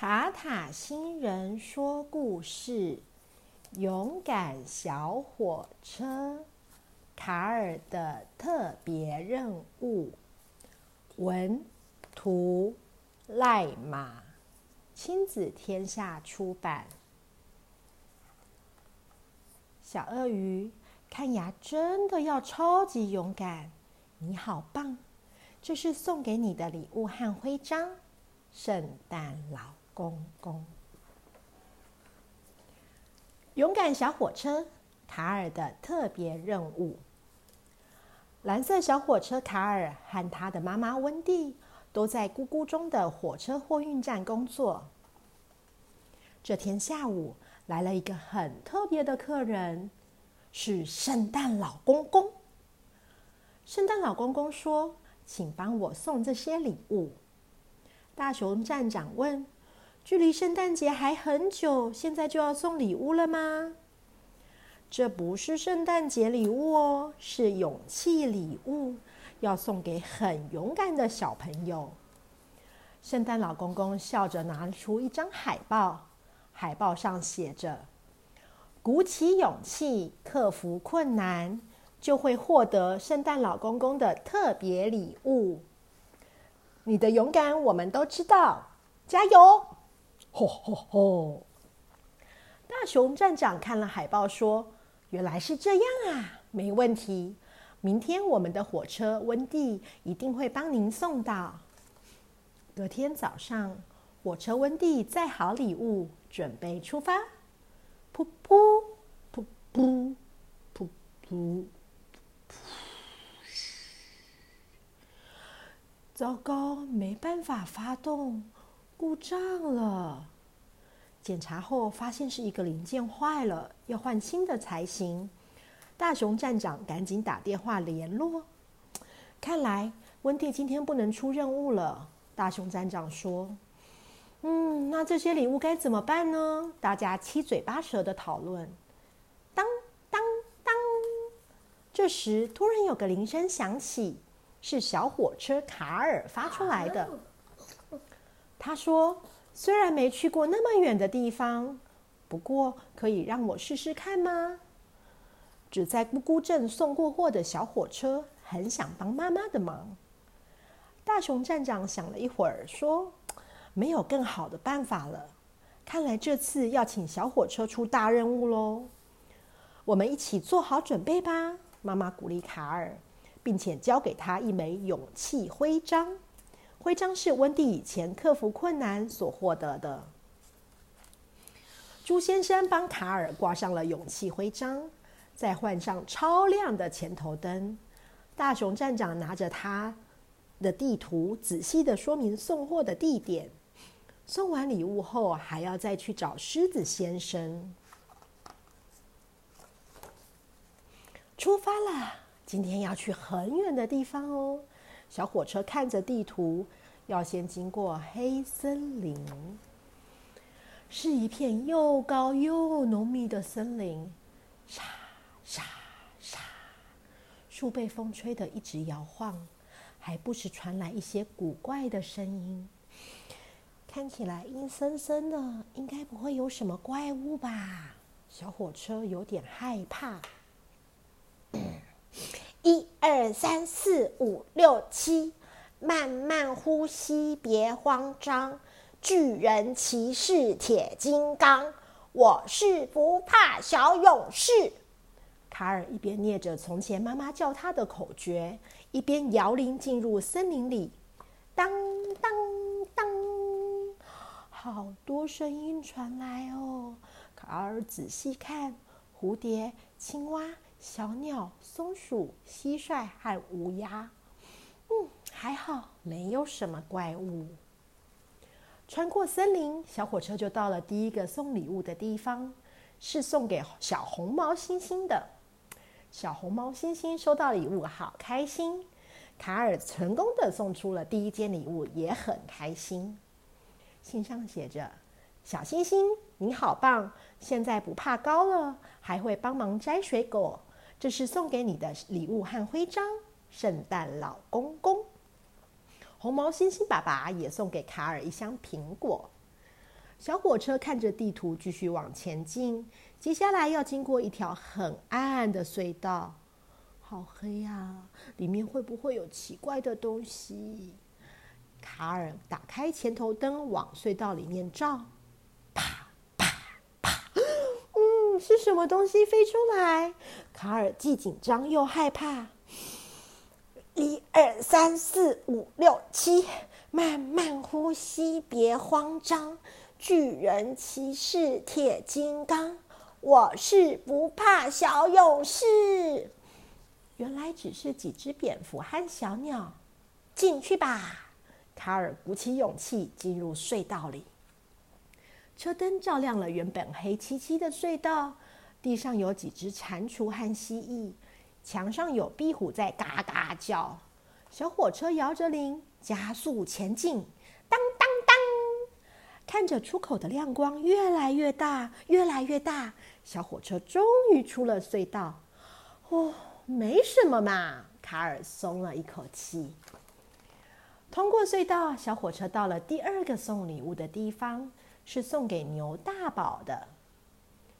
塔塔星人说故事：勇敢小火车，卡尔的特别任务。文图赖马，亲子天下出版。小鳄鱼，看牙真的要超级勇敢！你好棒！这是送给你的礼物和徽章，圣诞老公公。勇敢小火车卡尔的特别任务。蓝色小火车卡尔和他的妈妈温蒂都在咕咕中的火车货运站工作。这天下午来了一个很特别的客人，是圣诞老公公。圣诞老公公说。请帮我送这些礼物。大熊站长问：“距离圣诞节还很久，现在就要送礼物了吗？”这不是圣诞节礼物哦，是勇气礼物，要送给很勇敢的小朋友。圣诞老公公笑着拿出一张海报，海报上写着：“鼓起勇气，克服困难。”就会获得圣诞老公公的特别礼物。你的勇敢我们都知道，加油！吼吼吼！大熊站长看了海报说：“原来是这样啊，没问题。明天我们的火车温蒂一定会帮您送到。”隔天早上，火车温蒂载好礼物，准备出发。噗噗噗噗噗噗噗。糟糕，没办法发动，故障了。检查后发现是一个零件坏了，要换新的才行。大熊站长赶紧打电话联络。看来温蒂今天不能出任务了。大熊站长说：“嗯，那这些礼物该怎么办呢？”大家七嘴八舌的讨论。当当当！这时突然有个铃声响起。是小火车卡尔发出来的。他说：“虽然没去过那么远的地方，不过可以让我试试看吗？”只在咕咕镇送过货的小火车很想帮妈妈的忙。大熊站长想了一会儿，说：“没有更好的办法了。看来这次要请小火车出大任务喽。我们一起做好准备吧。”妈妈鼓励卡尔。并且交给他一枚勇气徽章，徽章是温蒂以前克服困难所获得的。朱先生帮卡尔挂上了勇气徽章，再换上超亮的前头灯。大熊站长拿着他的地图，仔细的说明送货的地点。送完礼物后，还要再去找狮子先生。出发了。今天要去很远的地方哦。小火车看着地图，要先经过黑森林，是一片又高又浓密的森林。沙沙沙，树被风吹得一直摇晃，还不时传来一些古怪的声音。看起来阴森森的，应该不会有什么怪物吧？小火车有点害怕。一二三四五六七，慢慢呼吸，别慌张。巨人骑士铁金刚，我是不怕小勇士。卡尔一边念着从前妈妈叫他的口诀，一边摇铃进入森林里。当当当，好多声音传来哦。卡尔仔细看，蝴蝶、青蛙。小鸟、松鼠、蟋蟀和乌鸦，嗯，还好，没有什么怪物。穿过森林，小火车就到了第一个送礼物的地方，是送给小红毛猩猩的。小红毛猩猩收到礼物，好开心。卡尔成功的送出了第一件礼物，也很开心。信上写着：“小星星，你好棒！现在不怕高了，还会帮忙摘水果。”这是送给你的礼物和徽章，圣诞老公公。红毛猩猩爸爸也送给卡尔一箱苹果。小火车看着地图继续往前进。接下来要经过一条很暗的隧道，好黑呀！里面会不会有奇怪的东西？卡尔打开前头灯，往隧道里面照。是什么东西飞出来？卡尔既紧张又害怕。一二三四五六七，慢慢呼吸，别慌张。巨人骑士铁金刚，我是不怕小勇士。原来只是几只蝙蝠和小鸟。进去吧，卡尔鼓起勇气进入隧道里。车灯照亮了原本黑漆漆的隧道，地上有几只蟾蜍和蜥蜴。墙上有壁虎在嘎嘎叫，小火车摇着铃，加速前进，当当当！看着出口的亮光越来越大，越来越大，小火车终于出了隧道。哦，没什么嘛，卡尔松了一口气。通过隧道，小火车到了第二个送礼物的地方，是送给牛大宝的。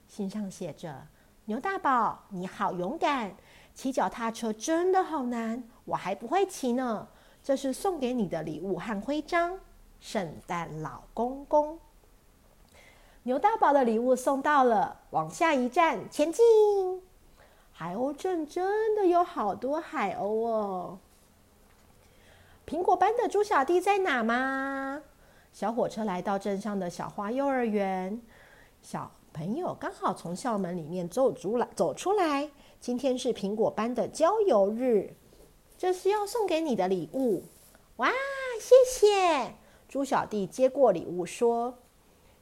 信上写着：“牛大宝，你好勇敢。”骑脚踏车真的好难，我还不会骑呢。这是送给你的礼物和徽章，圣诞老公公。牛大宝的礼物送到了，往下一站前进。海鸥镇真的有好多海鸥哦。苹果班的猪小弟在哪吗？小火车来到镇上的小花幼儿园，小朋友刚好从校门里面走出来，走出来。今天是苹果班的郊游日，这是要送给你的礼物。哇，谢谢！猪小弟接过礼物说：“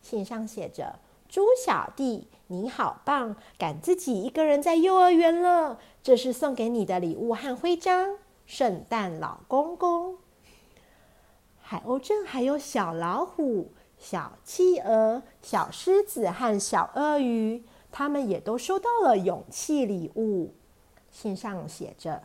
信上写着，猪小弟你好棒，敢自己一个人在幼儿园了。这是送给你的礼物和徽章，圣诞老公公。海鸥镇还有小老虎、小企鹅、小狮子和小鳄鱼。”他们也都收到了勇气礼物。信上写着：“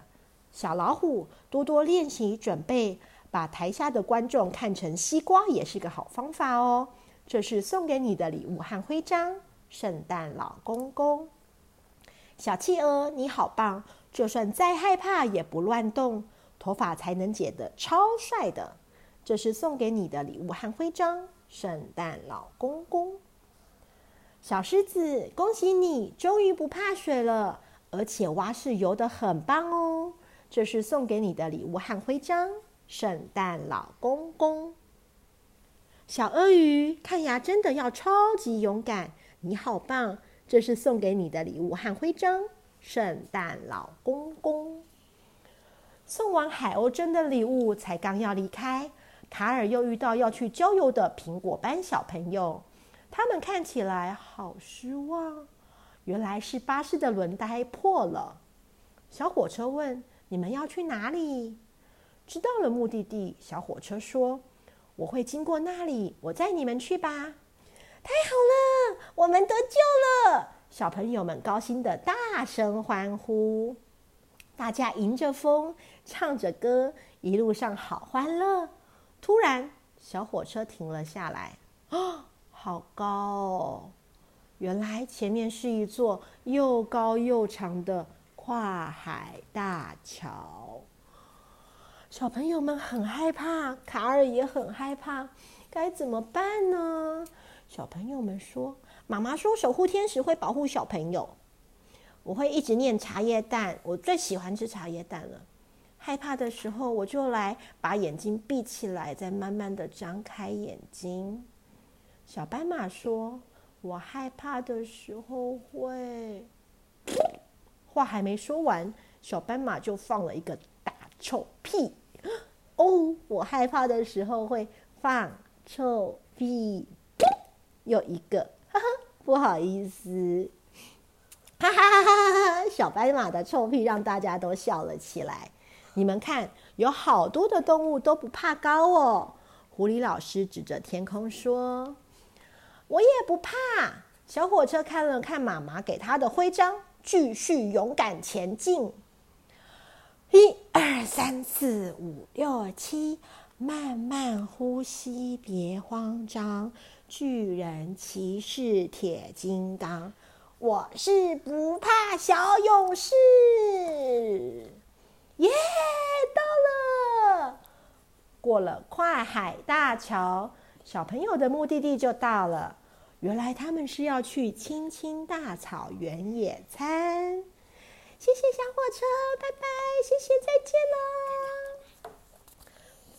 小老虎，多多练习准备，把台下的观众看成西瓜也是个好方法哦。”这是送给你的礼物和徽章，圣诞老公公。小企鹅，你好棒！就算再害怕也不乱动，头发才能剪得超帅的。这是送给你的礼物和徽章，圣诞老公公。小狮子，恭喜你终于不怕水了，而且蛙式游得很棒哦！这是送给你的礼物和徽章，圣诞老公公。小鳄鱼，看牙真的要超级勇敢，你好棒！这是送给你的礼物和徽章，圣诞老公公。送完海鸥真的礼物，才刚要离开，卡尔又遇到要去郊游的苹果班小朋友。他们看起来好失望，原来是巴士的轮胎破了。小火车问：“你们要去哪里？”知道了目的地，小火车说：“我会经过那里，我载你们去吧。”太好了，我们得救了！小朋友们高兴的大声欢呼，大家迎着风，唱着歌，一路上好欢乐。突然，小火车停了下来。啊！好高哦！原来前面是一座又高又长的跨海大桥。小朋友们很害怕，卡尔也很害怕，该怎么办呢？小朋友们说：“妈妈说守护天使会保护小朋友，我会一直念茶叶蛋，我最喜欢吃茶叶蛋了。害怕的时候，我就来把眼睛闭起来，再慢慢的张开眼睛。”小斑马说：“我害怕的时候会……”话还没说完，小斑马就放了一个大臭屁。哦，我害怕的时候会放臭屁。又一个，哈哈，不好意思，哈哈哈哈哈！小斑马的臭屁让大家都笑了起来。你们看，有好多的动物都不怕高哦。狐狸老师指着天空说。我也不怕。小火车看了看妈妈给他的徽章，继续勇敢前进。一二三四五六七，慢慢呼吸，别慌张。巨人骑士铁金刚，我是不怕小勇士。耶，到了！过了跨海大桥，小朋友的目的地就到了。原来他们是要去青青大草原野餐。谢谢小火车，拜拜！谢谢，再见了。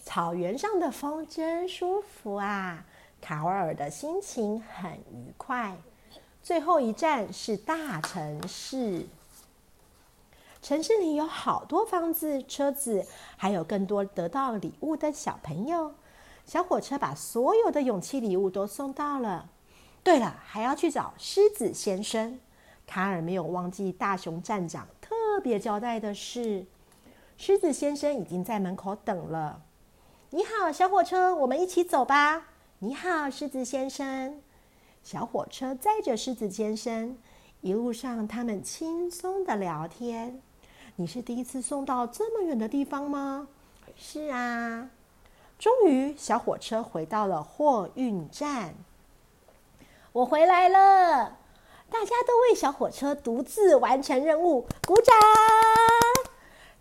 草原上的风真舒服啊，卡瓦尔的心情很愉快。最后一站是大城市，城市里有好多房子、车子，还有更多得到礼物的小朋友。小火车把所有的勇气礼物都送到了。对了，还要去找狮子先生。卡尔没有忘记大熊站长特别交代的事。狮子先生已经在门口等了。你好，小火车，我们一起走吧。你好，狮子先生。小火车载着狮子先生，一路上他们轻松的聊天。你是第一次送到这么远的地方吗？是啊。终于，小火车回到了货运站。我回来了，大家都为小火车独自完成任务鼓掌。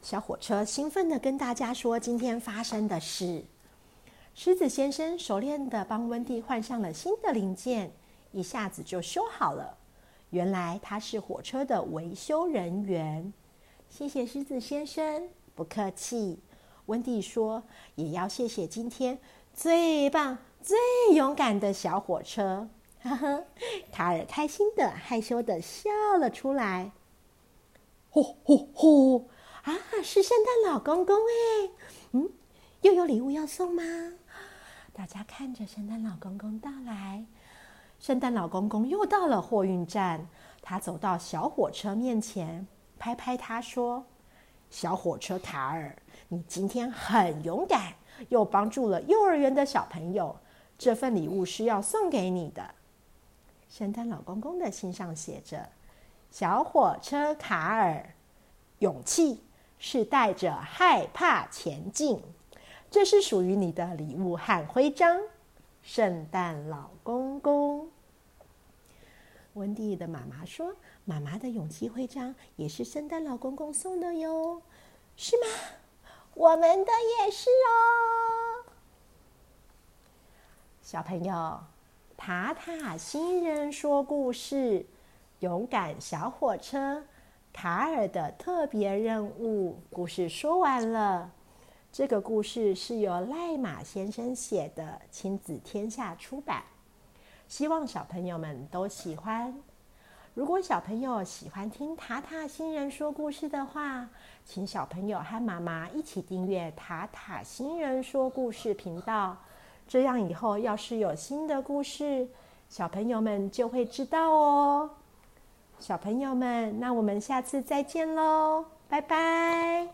小火车兴奋的跟大家说今天发生的事。狮子先生熟练的帮温蒂换上了新的零件，一下子就修好了。原来他是火车的维修人员。谢谢狮子先生，不客气。温蒂说，也要谢谢今天最棒、最勇敢的小火车。哈哈，卡尔开心的、害羞的笑了出来。呼呼呼！啊，是圣诞老公公哎，嗯，又有礼物要送吗？大家看着圣诞老公公到来。圣诞老公公又到了货运站，他走到小火车面前，拍拍他说：“小火车卡尔，你今天很勇敢，又帮助了幼儿园的小朋友，这份礼物是要送给你的。”圣诞老公公的信上写着：“小火车卡尔，勇气是带着害怕前进，这是属于你的礼物和徽章。”圣诞老公公，温蒂的妈妈说：“妈妈的勇气徽章也是圣诞老公公送的哟，是吗？我们的也是哦，小朋友。”塔塔新人说故事：勇敢小火车卡尔的特别任务。故事说完了。这个故事是由赖马先生写的，亲子天下出版。希望小朋友们都喜欢。如果小朋友喜欢听塔塔星人说故事的话，请小朋友和妈妈一起订阅塔塔星人说故事频道。这样以后要是有新的故事，小朋友们就会知道哦。小朋友们，那我们下次再见喽，拜拜。